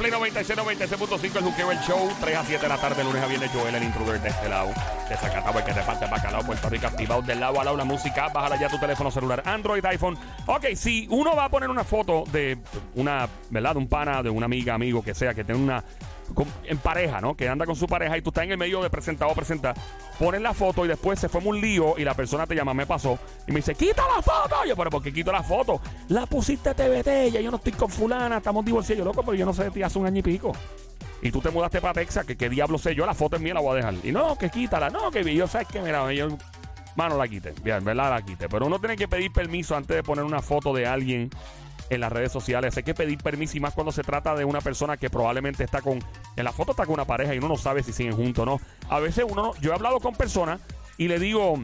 Play 96, 96.5 el Juqueo, el show. 3 a 7 de la tarde, lunes a viernes. Joel, el intruder de este lado. De Zacatau, el que reparte bacalao. Puerto Rico activado del lado a lado la música. Bájala ya tu teléfono celular. Android, iPhone. Ok, si uno va a poner una foto de una, ¿verdad? De un pana, de una amiga, amigo, que sea, que tiene una en pareja, ¿no? Que anda con su pareja y tú estás en el medio de presentado o presentar, pones la foto y después se forma un lío y la persona te llama, me pasó, y me dice, quita la foto. Yo, pero ¿por qué quito la foto? La pusiste TBT, ya yo no estoy con fulana, estamos divorciados. Loco, pero yo no sé de ti hace un año y pico. Y tú te mudaste para Texas, que qué diablo sé yo, la foto es mía, la voy a dejar. Y no, que quítala, no, que yo sabes que, mira, yo, mano, la quite, bien, ¿verdad? La quite. Pero uno tiene que pedir permiso antes de poner una foto de alguien en las redes sociales. Hay que pedir permiso y más cuando se trata de una persona que probablemente está con. En la foto está con una pareja y uno no sabe si siguen juntos o no. A veces uno no. Yo he hablado con personas y le digo.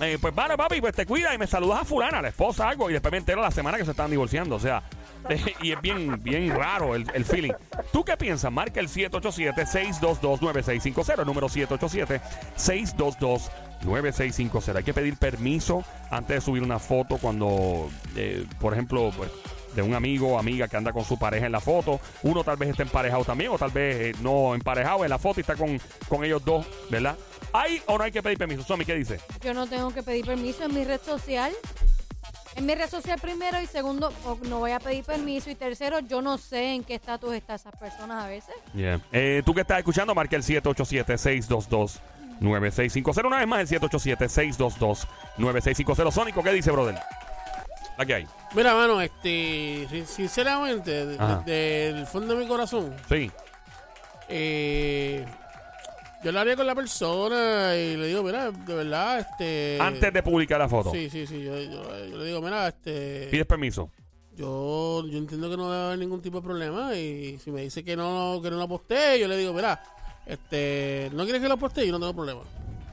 eh, pues vale, papi, pues te cuida y me saludas a fulana, la esposa, algo, y después me entero la semana que se están divorciando. O sea, y es bien, bien raro el, el feeling. ¿Tú qué piensas? Marca el 787-622-9650, el número 787-622-9650. Hay que pedir permiso antes de subir una foto cuando, eh, por ejemplo, pues, de un amigo o amiga que anda con su pareja en la foto. Uno tal vez está emparejado también, o tal vez eh, no emparejado en la foto y está con, con ellos dos, ¿verdad? ¿Hay o no hay que pedir permiso? Somi, ¿qué dice? Yo no tengo que pedir permiso en mi red social. En mi red social primero y segundo, no voy a pedir permiso. Y tercero, yo no sé en qué estatus están esas personas a veces. Eh, Tú que estás escuchando, marca el 787-622-9650. Una vez más, el 787-622-9650. Sónico, ¿qué dice, brother? Aquí hay. Mira, mano, este, sin- sinceramente, de- Ajá. de- del fondo de mi corazón, Sí. eh, yo hablaría con la persona y le digo, mira, de verdad, este... Antes de publicar la foto, Sí, sí, sí, yo, yo- yo le digo, mira, este... pides permiso. Yo, yo entiendo que no debe haber ningún tipo de problema y si me dice que no, que no la postee, yo le digo, mira, este, no quieres que la postee, yo no tengo problema.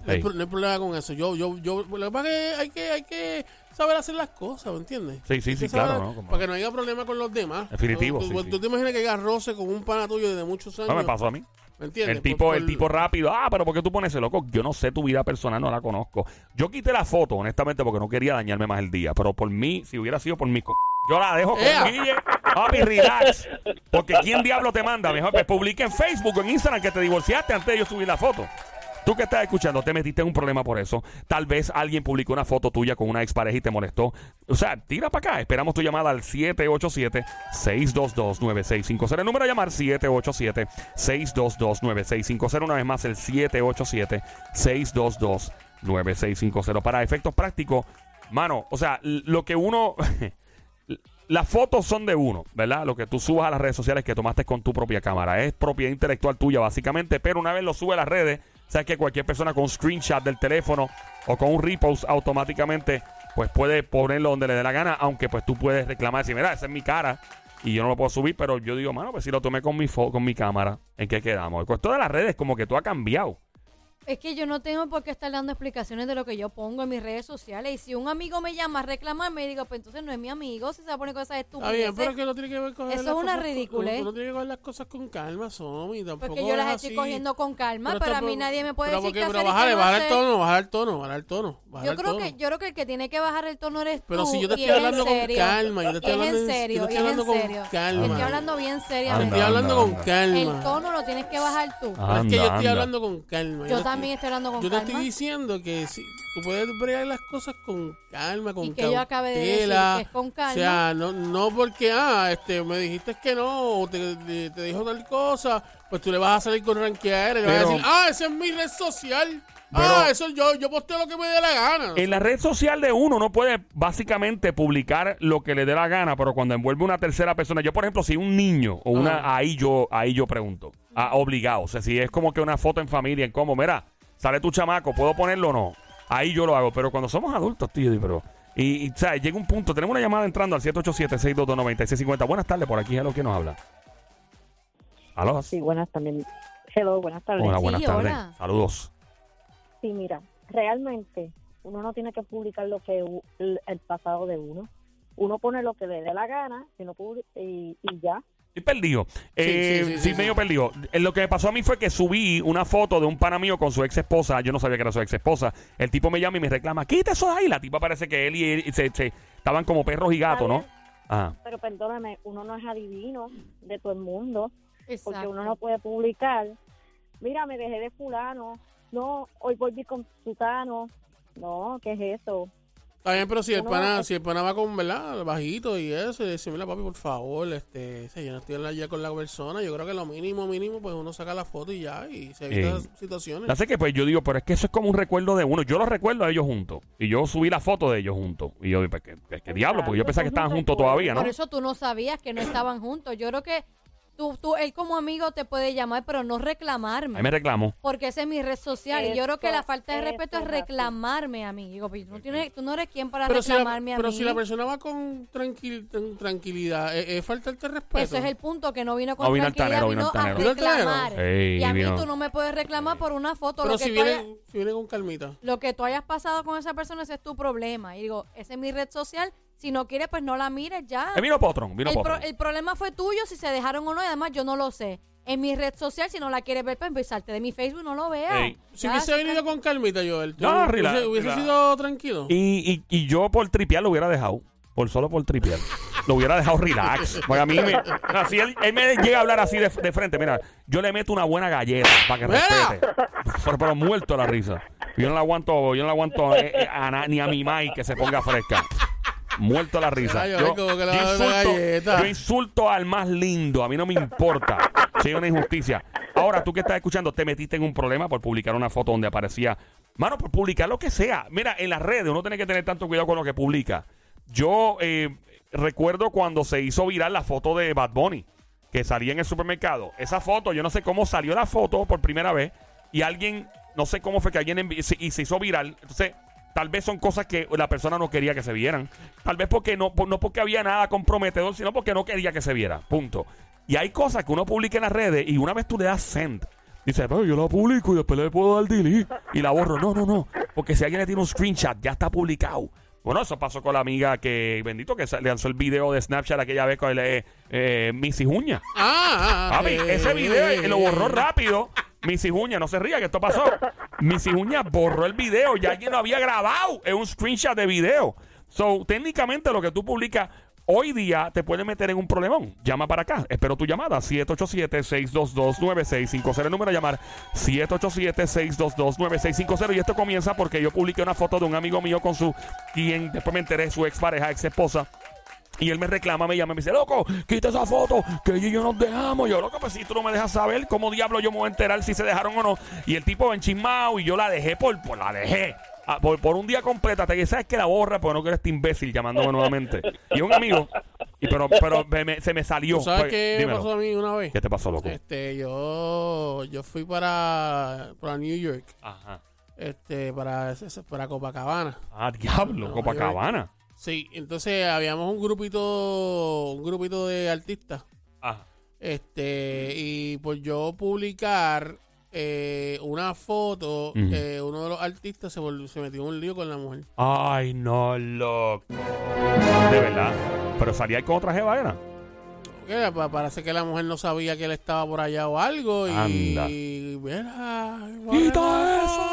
No, hay, Hey. pro- no hay problema con eso. Yo, yo, yo, lo que pasa es que hay que, hay que saber hacer las cosas, ¿me entiendes? Sí, sí, Hay sí, saber- claro, ¿no? Como- Para que no haya problema con los demás. Definitivo, Tú, sí, tú- sí. tú te imaginas que haya roce con un pana tuyo desde muchos años. No me pasó a mí. ¿Me entiendes? El tipo, por- el tipo rápido. Ah, pero ¿por qué tú pones ese loco? Yo no sé tu vida personal, no la conozco. Yo quité la foto, honestamente, porque no quería dañarme más el día. Pero por mí, si hubiera sido por mí, co- yo la dejo con ¡Ea! Guille. Papi, relax. Porque ¿quién diablo te manda? Mejor que publique en Facebook o en Instagram que te divorciaste antes de yo subir la foto. Tú que estás escuchando, te metiste en un problema por eso. Tal vez alguien publicó una foto tuya con una expareja y te molestó. O sea, tira para acá. Esperamos tu llamada al 787-622-9650. El número a llamar 787-622-9650. Una vez más, el 787-622-9650. Para efectos prácticos, mano, o sea, lo que uno... Las fotos son de uno, ¿verdad? Lo que tú subas a las redes sociales que tomaste con tu propia cámara. Es propiedad intelectual tuya, básicamente. Pero una vez lo sube a las redes, sabes que cualquier persona con un screenshot del teléfono o con un repost automáticamente, pues puede ponerlo donde le dé la gana. Aunque pues tú puedes reclamar y decir, mira, esa es mi cara y yo no lo puedo subir. Pero yo digo, mano, pues si lo tomé con mi, con mi cámara, ¿en qué quedamos? Con todas las redes, como que tú has cambiado. Es que yo no tengo por qué estar dando explicaciones de lo que yo pongo en mis redes sociales. Y si un amigo me llama a reclamarme, digo, pues entonces no es mi amigo, si se va a poner cosas Está bien, estúpidas. pero es que no tiene que ver con Eso es una ridiculez. No, tiene que ver las cosas con calma, Somi. Tampoco Porque yo las es estoy así. cogiendo con calma, pero, a mí tampoco- nadie me puede pero decir porque- qué pero hacer y no bajar el tono, bajar el tono, bajar el tono. bajar Yo el creo tono. que yo creo que el que tiene que bajar el tono eres Pero tú. si yo te y estoy es hablando en con serio. calma, yo te estoy es hablando en yo serio, te estoy hablando con calma. Estoy hablando bien Te seriamente. estoy hablando con calma. El tono lo tienes que bajar tú. Pero es que yo estoy hablando con calma. Yo no también estoy hablando con Yo te calma. estoy diciendo que si tú puedes bregar las cosas con calma, con Y que yo acabé de decir que es con calma. O sea, no, no porque, ah, este, me dijiste que no, o te, te- te dijo tal cosa, pues tú le vas a salir con ranqueadera y le vas a decir, ah, esa es mi red social. Pero- ah, eso yo, yo posteo lo que me dé la gana. En la red social de uno no puede básicamente publicar lo que le dé la gana, pero cuando envuelve una tercera persona, yo por ejemplo, si un niño o una, ahí yo, ahí yo pregunto, ah, obligado, o sea, si es como que una foto en familia, en cómo, mira, sale tu chamaco, ¿puedo ponerlo o no? Ahí yo lo hago, pero cuando somos adultos, tío, y pero... Y, y, o sea, llega un punto, tenemos una llamada entrando al 787-622-9650. Buenas tardes, por aquí es lo que nos habla. ¿Aló? Sí, buenas también. Hello, buenas tardes. Hola, Sí, buenas tardes. hola. Saludos. Sí, mira, realmente uno no tiene que publicar lo que el, el pasado de uno. Uno pone lo que le dé la gana si no y, y ya. Estoy perdido. Eh, sí, sí, sí, sí, medio sí. perdido. Eh, Lo que me pasó a mí fue que subí una foto de un pana mío con su ex esposa. Yo no sabía que era su ex esposa. El tipo me llama y me reclama, quita eso de ahí. La tipa parece que él y él se, se- estaban como perros y gatos, ¿no? Ajá. Pero perdóname, uno no es adivino de todo el mundo. porque Exacto. uno no puede publicar, mira, me dejé de fulano, no, hoy volví con sutano, no, ¿qué es eso? Está bien, pero si el pana, si el pana va con, ¿verdad? Bajito y eso, y dice, mira, papi, por favor, este, si yo no estoy allá con la persona, yo creo que lo mínimo, mínimo, pues uno saca la foto y ya, y se evita Eh, esas situaciones. Así que pues yo digo, pero es que eso es como un recuerdo de uno. Yo los recuerdo a ellos juntos. Y yo subí la foto de ellos juntos. Y yo, pues, ¿qué, qué- qué diablo? Porque yo pensaba que estaban juntos todavía, ¿no? Por eso tú no sabías que no estaban juntos. Yo creo que tú, tú, él como amigo te puede llamar, pero no reclamarme. Ahí me reclamo. Porque esa es mi red social. y yo creo que la falta de respeto es reclamarme a mí. Digo, pues, tú, no tienes- tú no eres quien para pero si la, reclamarme a pero mí. si la persona va con tranquil, tran- tranquilidad, ¿es, es faltarte respeto? Eso es el punto, que no vino con No vino tranquilidad, altanero, vino, vino a altanero. ¿Vino altanero? reclamar. Ey, y a mí vino. tú no me puedes reclamar por una foto. Pero lo, que si tú viene, hayas- si viene con calmita. lo que tú hayas pasado con esa persona, ese es tu problema. Y digo, esa es mi red social. Si no quieres, pues no la mires ya. Eh, vino Potron, vino el, pro- Potron. el problema fue tuyo si se dejaron o no, y además yo no lo sé. En mi red social, si no la quieres ver, pues empezarte de mi Facebook, no lo veas. Ey. Si Ya, hubiese se venido con calmita, Joel, ¿tú No, hubiese, relax, hubiese relax. sido tranquilo? Y, y, y yo por tripear lo hubiera dejado. Por solo por tripear. lo hubiera dejado relax. Porque a mí me. no, si él, él me llega a hablar así de, de frente, mira, yo le meto una buena galleta para que ¡Mira! respete. Pero, pero muerto la risa. Yo no la aguanto, yo no la aguanto eh, eh, a na- ni a mi mai que se ponga fresca. Muerto la risa. Yo, a insulto, galleta. yo insulto al más lindo. A mí no me importa si hay una injusticia. Ahora, tú que estás escuchando, te metiste en un problema por publicar una foto donde aparecía. Mano, por publicar lo que sea. Mira, en las redes uno tiene que tener tanto cuidado con lo que publica. Yo eh, recuerdo cuando se hizo viral la foto de Bad Bunny, que salía en el supermercado. Esa foto, yo no sé cómo salió la foto por primera vez. Y alguien, no sé cómo fue que alguien y se hizo viral. Entonces, tal vez son cosas que la persona no quería que se vieran. Tal vez porque no, no porque había nada comprometedor, sino porque no quería que se viera. Punto. Y hay cosas que uno publica en las redes y una vez tú le das send. Dice, pero yo la publico y después le puedo dar delete y la borro. No, no, no. Porque si alguien le tiene un screenshot, ya está publicado. Bueno, eso pasó con la amiga que, bendito, que lanzó el video de Snapchat aquella vez con el, eh, eh, Missy Juña. Ah, Papi, eh, ese video eh, lo borró rápido. Missy Juña, no se ría que esto pasó. Missy Juña borró el video. Ya alguien lo había grabado. Es un screenshot de video. So, técnicamente lo que tú publicas hoy día te puede meter en un problemón. Llama para acá. Espero tu llamada. 787-622-9650. El número a llamar. 787-622-9650. Y esto comienza porque yo publiqué una foto de un amigo mío con su, quien después me enteré, su expareja, ex esposa. Y él me reclama, me llama, me dice, loco, quita esa foto, que ella y yo nos dejamos. Yo, loco, pues si tú no me dejas saber, ¿cómo diablo yo me voy a enterar si se dejaron o no? Y el tipo enchismado y yo la dejé por, por la dejé. Ah, por, por un día completa, te sabes que la borra porque no quiero este imbécil llamándome nuevamente. Y un amigo, y pero, pero me- me- se me salió. ¿Tú sabes Pues, qué me dímelo. pasó a mí una vez? ¿Qué te pasó, loco? Este, yo, yo fui para, para New York, Ajá. este, para, para Copacabana. Ah, diablo, No, Copacabana. Sí, entonces habíamos un grupito, un grupito de artistas. Ajá. Este, y por yo publicar eh, una foto, eh, uno de los artistas se, vol- se metió en un lío con la mujer. Ay, no, loco. De verdad. Pero salía ahí con otra jeva, ¿era? Que pa- parece que la mujer no sabía que él estaba por allá o algo. Y, Anda. mira, ¡Quita eso!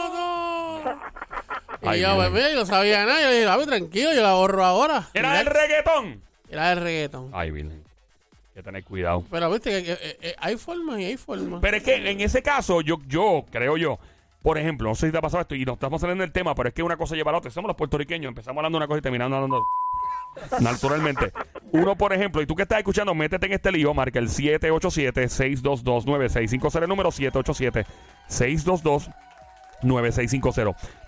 Foto. Y Ay, yo, pues, mira, yo no sabía nada. Yo dije, "Papi, tranquilo, yo la borro ahora. Era del reggaetón. Era de reggaeton. Ay, Virgen. Hay que tener cuidado. Pero viste que, que, eh, eh, hay formas y hay formas. Pero es que en ese caso, yo, yo creo yo, por ejemplo, no sé si te ha pasado esto y nos estamos saliendo del tema, pero es que una cosa lleva a la otra. Somos los puertorriqueños, empezamos hablando de una cosa y terminamos hablando naturalmente. Uno, por ejemplo, y tú que estás escuchando, métete en este lío, marca el 787-622-9650, el número 787-622-9650.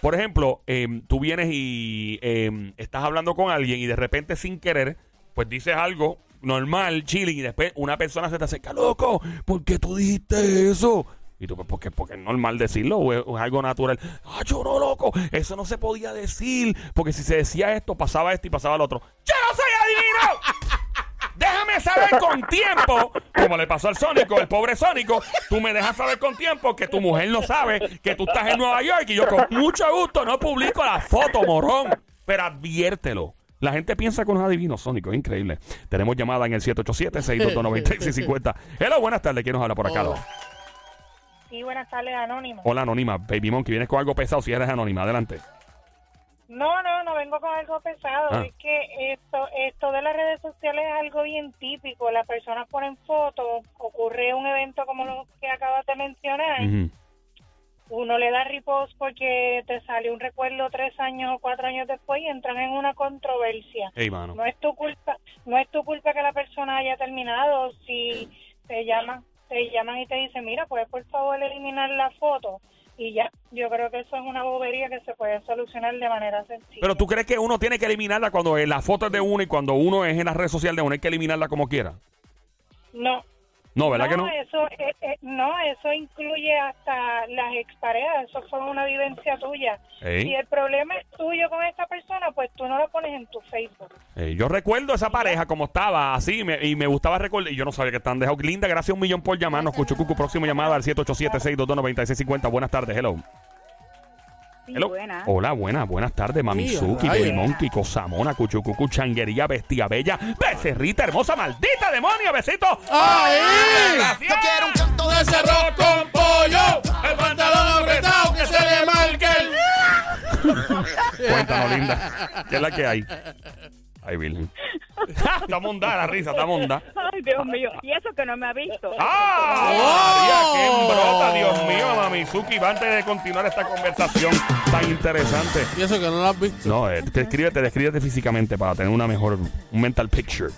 Por ejemplo, em, tú vienes y em, estás hablando con alguien y de repente sin querer, pues dices algo normal, chilling, y después una persona se te acerca, loco, ¿por qué tú dijiste eso? Y tú, pues, porque, porque es normal decirlo, o es algo natural. Ah, yo no, loco, eso no se podía decir, porque si se decía esto, pasaba esto y pasaba lo otro. ¡Yo no soy adivino! Déjame saber con tiempo, como le pasó al Sónico, el pobre Sónico. Tú me dejas saber con tiempo que tu mujer no sabe que tú estás en Nueva York y yo con mucho gusto no publico la foto, morón. Pero adviértelo. La gente piensa que uno es adivino, Sónico, es increíble. Tenemos llamada en el 787-622-9650. Hello, buenas tardes. ¿Quién nos habla por acá? Oh. Sí, buenas tardes, Anónimo. Hola, Anónima. Baby Monkey, vienes con algo pesado si eres Anónima. Adelante. No, no, no vengo con algo pesado. Ah. Es que esto, esto de las redes sociales es algo bien típico. Las personas ponen fotos, ocurre un evento como lo que acabas de mencionar, uno le da repost porque te sale un recuerdo tres años o cuatro años después y entran en una controversia. Mano. No es tu culpa, no es tu culpa que la persona haya terminado. Si te llaman, te llaman y te dicen, mira, puedes por favor eliminar la foto y ya. Yo creo que eso es una bobería que se puede solucionar de manera sencilla. Pero tú crees que uno tiene que eliminarla cuando eh, la foto es de uno y cuando uno es en la red social de uno hay que eliminarla como quiera. no. No, ¿verdad que no? Eso, eh, eh, no, eso incluye hasta las exparejas. Eso fue una vivencia tuya. Ey. Si el problema es tuyo con esta persona, pues tú no lo pones en tu Facebook. Yo recuerdo esa pareja como estaba así me- y me gustaba recordar. Y yo no sabía que están dejados. Linda, gracias un millón por llamarnos. Cuchucucu, próxima llamada al 787-622-9650. Buenas tardes, hello. Sí, Hello. buena. Hola, buenas, buenas tardes, Mamizuki, rayos. Monkey, Cosamona, Cuchucucu, Changuería, Bestia Bella, Becerrita, hermosa, maldita demonio, besito. ¡Ay! Yo quiero un canto de ese arroz con pollo, el pantalón apretado que se le marque el... Cuéntanos, linda. ¿Qué es la que hay? Ay, Virgen. está monda la risa, está monda. Ay, Dios mío. Y eso que no me ha visto. ¡Ah! ¡Oh! María, ¡Qué brota, Dios mío, Mamizuki! Va antes de continuar esta conversación tan interesante. Y eso que no lo has visto. No, eh, descríbete, descríbete físicamente para tener una mejor, un mental picture.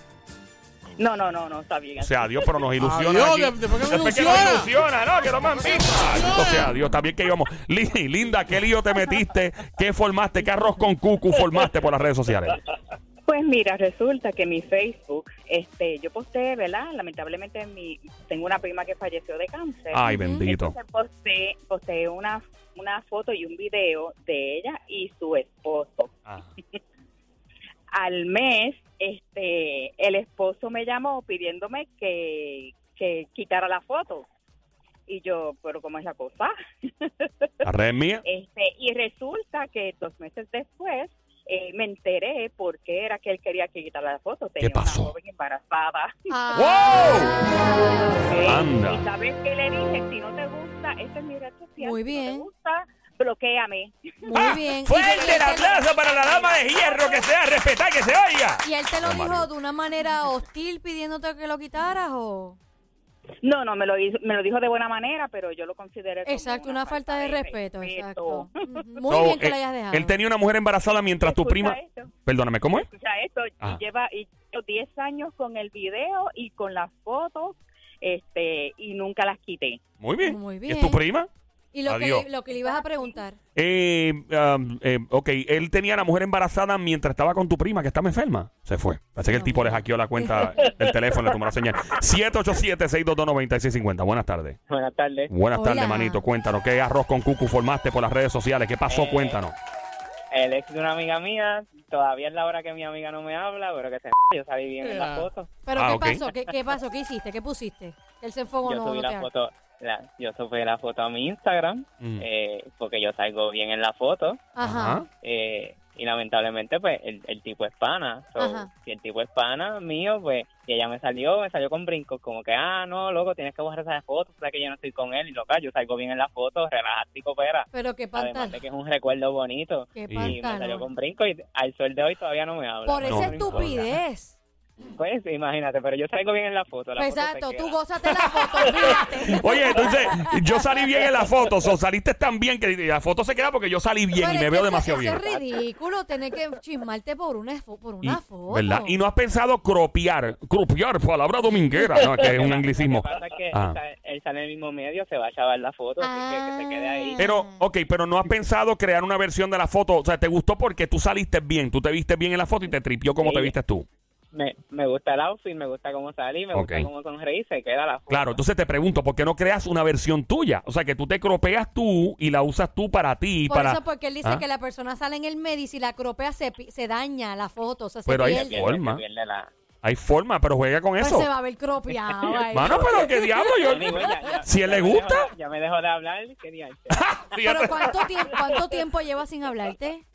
No, no, no, no, está bien. O sea, Dios, pero nos ilusiona. Adiós, aquí. de- después que me Después ilusiona. nos ilusiona, ¿no? Que no me han visto. O sea, Dios, también que íbamos. Li- Linda, ¿qué lío te metiste? ¿Qué formaste? ¿Qué arroz con cucu formaste por las redes sociales? Pues mira, resulta que mi Facebook, este, yo posté, ¿verdad? Lamentablemente mi, tengo una prima que falleció de cáncer. Ay, bendito. Entonces posté una, una foto y un video de ella y su esposo. Ah. Al mes, este, el esposo me llamó pidiéndome que, que quitara la foto. Y yo, pero ¿cómo es la cosa? ¿La red mía? Este, y resulta que dos meses después eh, me enteré por qué era que él quería que quitara la foto. Tenía pasó? una joven embarazada. Ah. ¿ok? Anda. Y sabes qué le dije, si no te gusta, esta es mi red social. Muy si bien. no te gusta, bloqueame. Muy bien. Y- ¡Fuerte el aplauso para la dama de hierro que sea respetar, que se oiga! ¿Y él te lo dijo de una manera hostil pidiéndote que lo quitaras o...? No, no, me lo, hizo- me lo dijo de buena manera, pero yo lo consideré como Exacto, una falta de respeto, exacto. Ujú. Muy So, bien que eh, lo hayas dejado. Él tenía una mujer embarazada mientras tu prima... esto. Perdóname, ¿cómo es? Escucha esto, Ajá. y lleva y llevo 10 años con el video y con las fotos, este, y nunca las quité. Muy bien. Muy ¿Y ¿Es tu bien. prima? Y lo que, le, lo que le ibas a preguntar. Eh, um, eh, ok, él tenía a la mujer embarazada mientras estaba con tu prima que estaba enferma. Se fue. Parece que el tipo le hackeó la cuenta del teléfono, le tomó la señal. 787-622-9650. Buenas tardes. Buenas tardes. Buenas Hola. tardes, manito. Cuéntanos, ¿qué arroz con cucu formaste por las redes sociales? ¿Qué pasó? Eh, Cuéntanos. El ex de una amiga mía, todavía es la hora que mi amiga no me habla, pero que se yo salí bien en la foto. ¿Pero Ah, qué pasó? ¿Qué, ¿Qué pasó? ¿Qué hiciste? ¿Qué pusiste? Él se enfogó Yo no, subí no la foto, la- yo subí la foto a mi Instagram, Mm. eh, porque yo salgo bien en la foto, Ajá. Eh, y lamentablemente pues el, el tipo es pana. So, Ajá. si el tipo es pana mío, pues, y ella me salió, me salió con brincos, como que, ah, no, loco, tienes que borrar esa foto, o sea que yo no estoy con él, y loca, yo salgo bien en la foto, relájate y coopera. Pero qué Además de que es un recuerdo bonito. Qué Y me salió con brinco y al sol de hoy todavía no me habla. Por No esa estupidez. Pues imagínate, pero yo salgo bien en la foto. La Pues foto exacto, queda. tú gózate la foto. Oye, entonces, yo salí bien en la foto, o saliste tan bien que la foto se queda porque yo salí bien Pero y me veo demasiado bien. es ridículo tener que chismarte por una, Y- foto. ¿Verdad? Y no has pensado cropiar, cropiar, palabra dominguera, ¿no? Que es un anglicismo. Lo que pasa es que Ah. él, sa- él sale en el mismo medio, se va a chavar la foto, así que, que se quede ahí. Ah. Pero, ok, pero no has pensado crear una versión de la foto. O sea, te gustó porque tú saliste bien, tú te viste bien en la foto y te tripió como Sí. te viste tú. Me, me gusta el outfit, me gusta cómo salí, me gusta cómo sonreí, se queda la foto. Claro, entonces te pregunto, ¿por qué no creas una versión tuya? O sea, que tú te cropeas tú y la usas tú para ti. Por para... eso, porque él dice ¿Ah? que la persona sale en el medio y si la cropea se, pi- se daña la foto, o sea, se Pero Se pierde, forma. se pierde la... Hay forma, pero juega con Pues eso. se va a ver cropeado. ahí. Mano, pero qué diablo, yo... Anyway, ya- ya- Si él le gusta. ya me dejó de hablar, qué. Pero ¿cuánto tiempo, ¿cuánto tiempo llevas sin hablarte?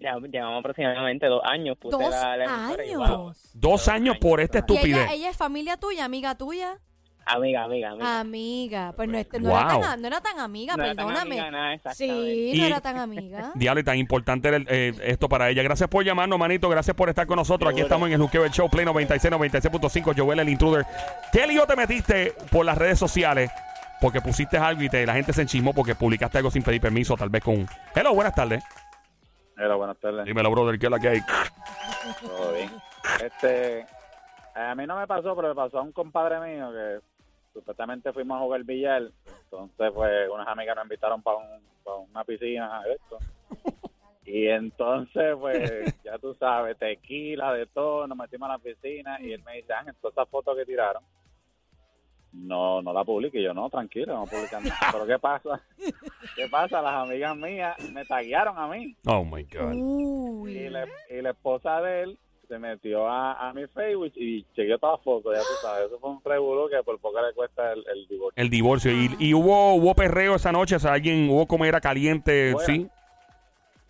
Ya llevamos aproximadamente dos años. Puse Dos la, la emisora y, wow. años. Dos años por esta ¿Y estupidez. ella, ella es familia tuya, amiga tuya? Amiga, amiga, amiga. Amiga. Pues no, este- no, era, tan, no era tan amiga, No era tan perdóname. amiga, nada, sí, no Y- era tan amiga. Diablo, y tan importante era el- eh, esto para ella. Gracias por llamarnos, manito. Gracias por estar con nosotros. Aquí estamos en el Juqueo del Show, Play 96, 96.5. Joel, el intruder. ¿Qué lío te metiste por las redes sociales? Porque pusiste algo y te, la gente se enchismó porque publicaste algo sin pedir permiso, tal vez con... Hello, buenas tardes. Hola, buenas tardes. Dímelo, brother, ¿qué es la que hay? Todo bien. Este, a mí no me pasó, pero le pasó a un compadre mío que supuestamente fuimos a jugar billar. Entonces, pues, unas amigas nos invitaron para un, pa' una piscina esto. Y entonces, pues, ya tú sabes, tequila, de todo, nos metimos a la piscina y él me dice, Ángel, todas esas fotos que tiraron, no no la publique. Yo, no, tranquilo, no publican nada. Pero ¿qué pasa? ¿Qué pasa? Las amigas mías me taguearon a mí. Oh, my God. Uy. Y la, y la esposa de él se metió a, a mi Facebook y chequeó todas las fotos, ya tú sabes. Eso fue un revuelo que por poco le cuesta el, el divorcio. El divorcio. Y, y hubo, hubo perreo esa noche, o sea, alguien hubo comida caliente, Bueno. ¿sí?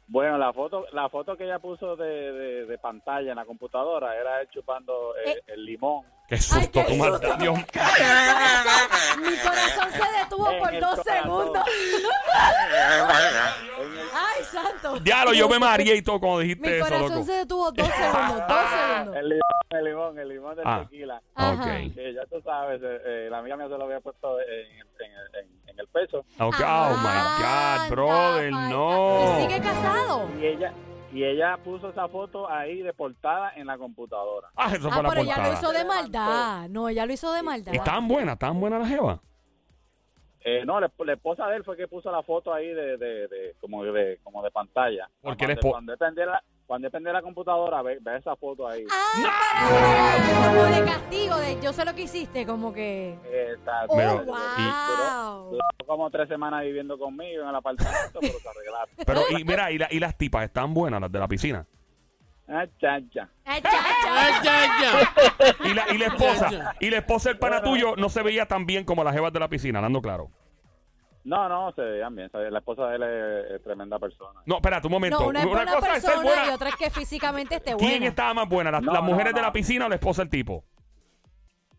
Bueno, la foto la foto que ella puso de, de, de pantalla en la computadora era él chupando eh, el limón. Qué susto, Ay, qué tú. Dios. Mi corazón se detuvo En por el dos corazón. segundos. Ay, santo. Diablo, yo me mareé y todo cuando dijiste Mi eso, corazón loco. se detuvo dos segundos, dos segundos. el limón, el limón, el limón del Ah. tequila. Ajá. Ok. Que ya tú sabes, eh, eh, la amiga mía se lo había puesto en, en, en- en el peso. Ok, Oh, my Anda, God, brother, no. ¿Y sigue casado? Y ella y ella puso esa foto ahí de portada en la computadora. Ah, eso Ah, fue la pero ella lo hizo de maldad. No, ella lo hizo de maldad. ¿Estaban buenas? ¿Estaban buenas las jevas? Eh, no, la, la esposa de él fue que puso la foto ahí de, de, de- como de como de pantalla. Porque cuando, cuando la cuando depende la computadora ve, ve esa foto ahí. Ah, como de castigo, de yo sé lo que hiciste, como que... Oh, Pero- wow. Duró como tres semanas viviendo conmigo en el apartamento, pero se arreglaron. Pero, y mira, y, la- y las tipas están buenas, las de la piscina. Ah, ya, ya. Y la, y la esposa, y la esposa del pana tuyo no se veía tan bien como las jevas de la piscina, hablando claro. No, no, se veían bien. La esposa de él es, es tremenda persona. No, espérate un momento. No, una es buena cosa es ser buena. y otra es que físicamente esté buena. ¿Quién estaba más buena? ¿Las, No, las no, mujeres de la piscina o la esposa del tipo?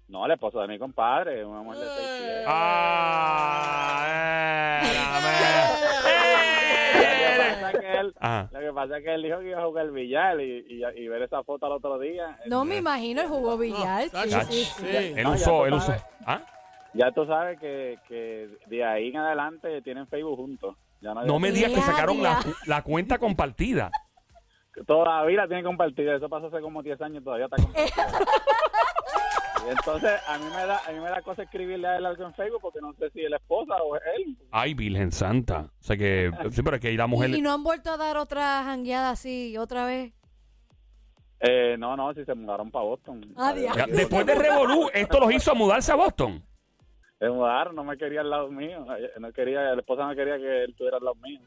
No, la esposa de mi compadre, una mujer de seis pies. Ah, Lo que era, pasa es que él- Ajá. Lo que pasa es que él dijo que iba a jugar billar y, y, y ver esa foto al otro día. No me imagino el jugo billar. No, sí, sí, sí. sí. Él usó, él usó. ¿Ah? Ya tú sabes que, que de ahí en adelante tienen Facebook juntos. Ya No me digas que sacaron la, cuenta compartida. Todavía la tienen compartida. Eso pasó hace como 10 años, todavía está compartida. y entonces a mí me da a mí me da cosa escribirle a él algo en Facebook porque no sé si es la esposa o es él. Ay, Virgen Santa. O sea que, sí, pero es que ahí la mujer. ¿Y, y no han vuelto a dar otra jangueada así otra vez? Eh, no, no, si se mudaron para Boston. Ah, Después de Revolú, esto los hizo mudarse a Boston. Se mudaron, no me quería al lado mío. No quería, la esposa no quería que él estuviera al lado mío.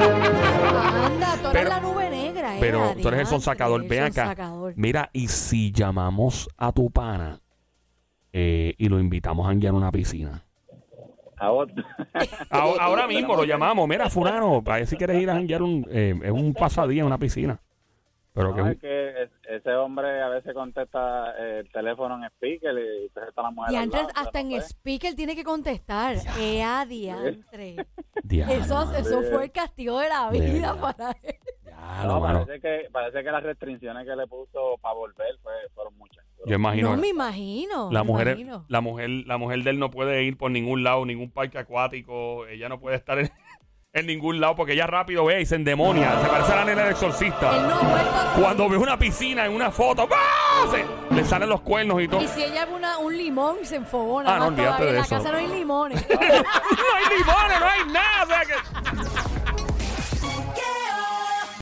Anda, tú eres Pero- la nube negra. eh, Pero tú eres el adiante, sonsacador. Ven acá. sonsacador. Mira, y si llamamos a tu pana eh, y lo invitamos a janguear a una piscina. A. Ahora, ahora mismo lo llamamos. Mira, Fulano, para ver si quieres ir a janguear un, eh, es un pasadía en una piscina. Pero que No, es es que es- ese hombre a veces contesta eh, el teléfono en speaker y entonces está la mujer Y antes lado, hasta no en sé. speaker tiene que contestar. ¡Ea, diantre! un diablo, Eso, eso fue el castigo de la vida para él. Diablo, No, parece que, parece que las restricciones que le puso para volver fue, fueron muchas. Yo imagino. No me imagino. la me mujer, imagino. la mujer, la mujer de él no puede ir por ningún lado, ningún parque acuático. Ella no puede estar en, en ningún lado porque ella rápido ve y se endemonia. Se parece a la nena del exorcista. Él no Cuando ve una piscina en una foto. Se- le salen los cuernos y todo. Y si ella ve una- un limón, se enfogona. Ah, no, más olvídate todavía. de En la eso. casa no hay limones. no hay limones, no hay nada.